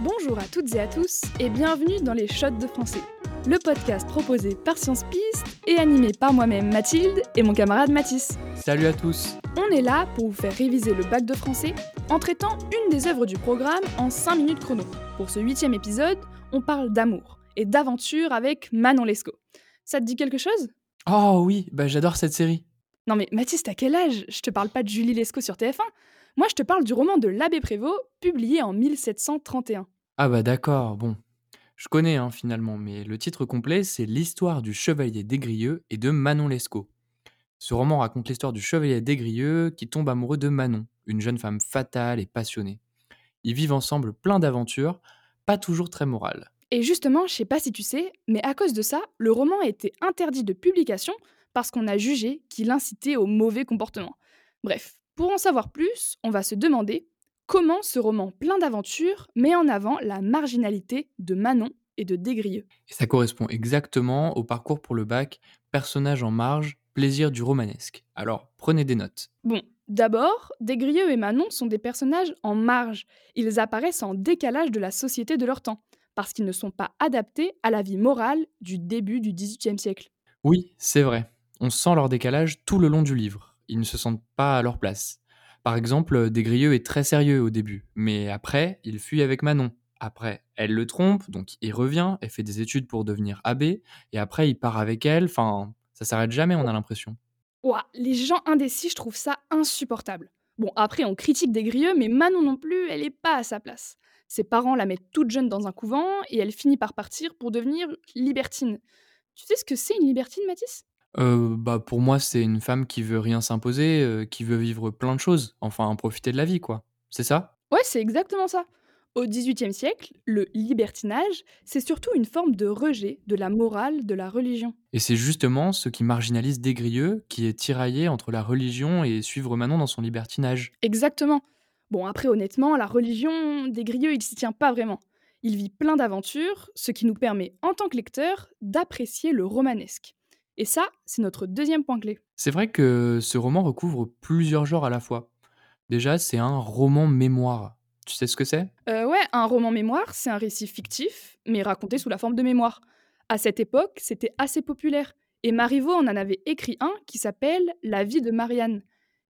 Bonjour à toutes et à tous et bienvenue dans les Shots de français, le podcast proposé par Science Piste et animé par moi-même Mathilde et mon camarade Mathis. Salut à tous On est là pour vous faire réviser le bac de français en traitant une des œuvres du programme en 5 minutes chrono. Pour ce huitième épisode, on parle d'amour et d'aventure avec Manon Lescaut. Ça te dit quelque chose? Oh oui, bah j'adore cette série. Non mais Mathis, t'as quel âge? Je te parle pas de Julie Lescaut sur TF1. Moi, je te parle du roman de l'abbé Prévost, publié en 1731. Ah bah d'accord, bon. Je connais hein, finalement, mais le titre complet, c'est L'histoire du chevalier d'Aigrieux et de Manon Lescaut. Ce roman raconte l'histoire du chevalier d'Aigrieux qui tombe amoureux de Manon, une jeune femme fatale et passionnée. Ils vivent ensemble plein d'aventures, pas toujours très morales. Et justement, je sais pas si tu sais, mais à cause de ça, le roman a été interdit de publication parce qu'on a jugé qu'il incitait au mauvais comportement. Bref, pour en savoir plus, on va se demander comment ce roman plein d'aventures met en avant la marginalité de Manon et de Desgrieux. Et ça correspond exactement au parcours pour le bac, personnage en marge, plaisir du romanesque. Alors, prenez des notes. Bon, d'abord, Desgrieux et Manon sont des personnages en marge. Ils apparaissent en décalage de la société de leur temps, parce qu'ils ne sont pas adaptés à la vie morale du début du XVIIIe siècle. Oui, c'est vrai. On sent leur décalage tout le long du livre ils ne se sentent pas à leur place. Par exemple, Desgrieux est très sérieux au début, mais après, il fuit avec Manon. Après, elle le trompe, donc il revient, et fait des études pour devenir abbé, et après il part avec elle, enfin, ça s'arrête jamais, on a l'impression. Ouah, les gens indécis, je trouve ça insupportable. Bon, après, on critique Desgrieux, mais Manon non plus, elle est pas à sa place. Ses parents la mettent toute jeune dans un couvent, et elle finit par partir pour devenir libertine. Tu sais ce que c'est une libertine, Mathis? Bah, pour moi, c'est une femme qui veut rien s'imposer, qui veut vivre plein de choses, enfin profiter de la vie, quoi. C'est ça? Ouais, c'est exactement ça. Au XVIIIe siècle, le libertinage, c'est surtout une forme de rejet de la morale de la religion. Et c'est justement ce qui marginalise Desgrieux, qui est tiraillé entre la religion et suivre Manon dans son libertinage. Exactement. Bon, après, honnêtement, la religion, Desgrieux, il s'y tient pas vraiment. Il vit plein d'aventures, ce qui nous permet, en tant que lecteur, d'apprécier le romanesque. Et ça, c'est notre deuxième point clé. C'est vrai que ce roman recouvre plusieurs genres à la fois. Déjà, c'est un roman mémoire. Tu sais ce que c'est? Euh, Ouais, un roman mémoire, c'est un récit fictif, mais raconté sous la forme de mémoire. À cette époque, c'était assez populaire. Et Marivaux en en avait écrit un qui s'appelle La vie de Marianne.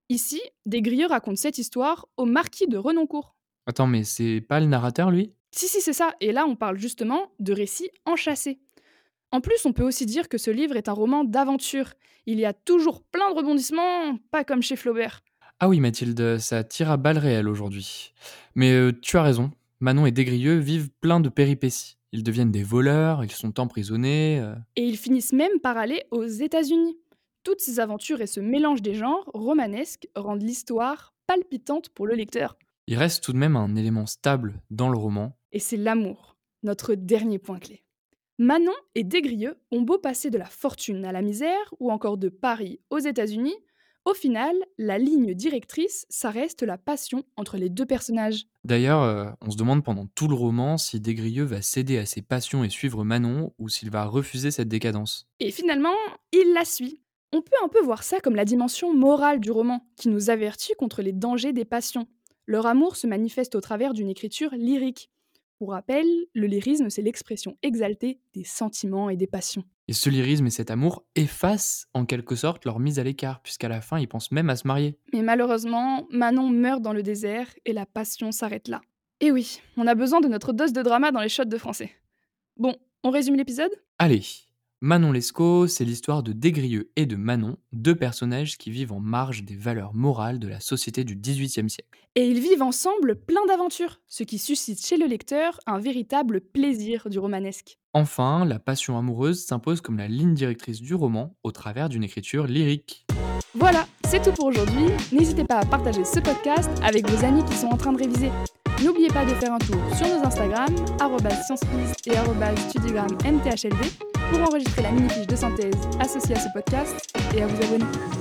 Ici, Desgrieux raconte cette histoire au marquis de Renoncourt. Attends, mais c'est pas le narrateur, lui? Si, si, c'est ça. Et là, on parle justement de récits enchâssés. En plus, on peut aussi dire que ce livre est un roman d'aventure. Il y a toujours plein de rebondissements, pas comme chez Flaubert. Ah oui, Mathilde, ça tire à balles réelles aujourd'hui. Mais euh, tu as raison, Manon et Desgrieux vivent plein de péripéties. Ils deviennent des voleurs, ils sont emprisonnés. Euh. Et ils finissent même par aller aux États-Unis. Toutes ces aventures et ce mélange des genres romanesques rendent l'histoire palpitante pour le lecteur. Il reste tout de même un élément stable dans le roman. Et c'est l'amour, notre dernier point clé. Manon et Desgrieux ont beau passer de la fortune à la misère ou encore de Paris aux États-Unis, au final, la ligne directrice, ça reste la passion entre les deux personnages. D'ailleurs, euh, on se demande pendant tout le roman si Desgrieux va céder à ses passions et suivre Manon ou s'il va refuser cette décadence. Et finalement, il la suit. On peut un peu voir ça comme la dimension morale du roman, qui nous avertit contre les dangers des passions. Leur amour se manifeste au travers d'une écriture lyrique. Pour rappel, le lyrisme, c'est l'expression exaltée des sentiments et des passions. Et ce lyrisme et cet amour effacent en quelque sorte leur mise à l'écart, puisqu'à la fin, ils pensent même à se marier. Mais malheureusement, Manon meurt dans le désert et la passion s'arrête là. Et oui, on a besoin de notre dose de drama dans les shots de français. Bon, on résume l'épisode? Allez, Manon Lescaut, c'est l'histoire de Desgrieux et de Manon, deux personnages qui vivent en marge des valeurs morales de la société du XVIIIe siècle. Et ils vivent ensemble plein d'aventures, ce qui suscite chez le lecteur un véritable plaisir du romanesque. Enfin, la passion amoureuse s'impose comme la ligne directrice du roman au travers d'une écriture lyrique. Voilà, c'est tout pour aujourd'hui. N'hésitez pas à partager ce podcast avec vos amis qui sont en train de réviser. N'oubliez pas de faire un tour sur nos Instagram, sciencepiste et studiogramme pour enregistrer la mini-fiche de synthèse associée à ce podcast et à vous abonner.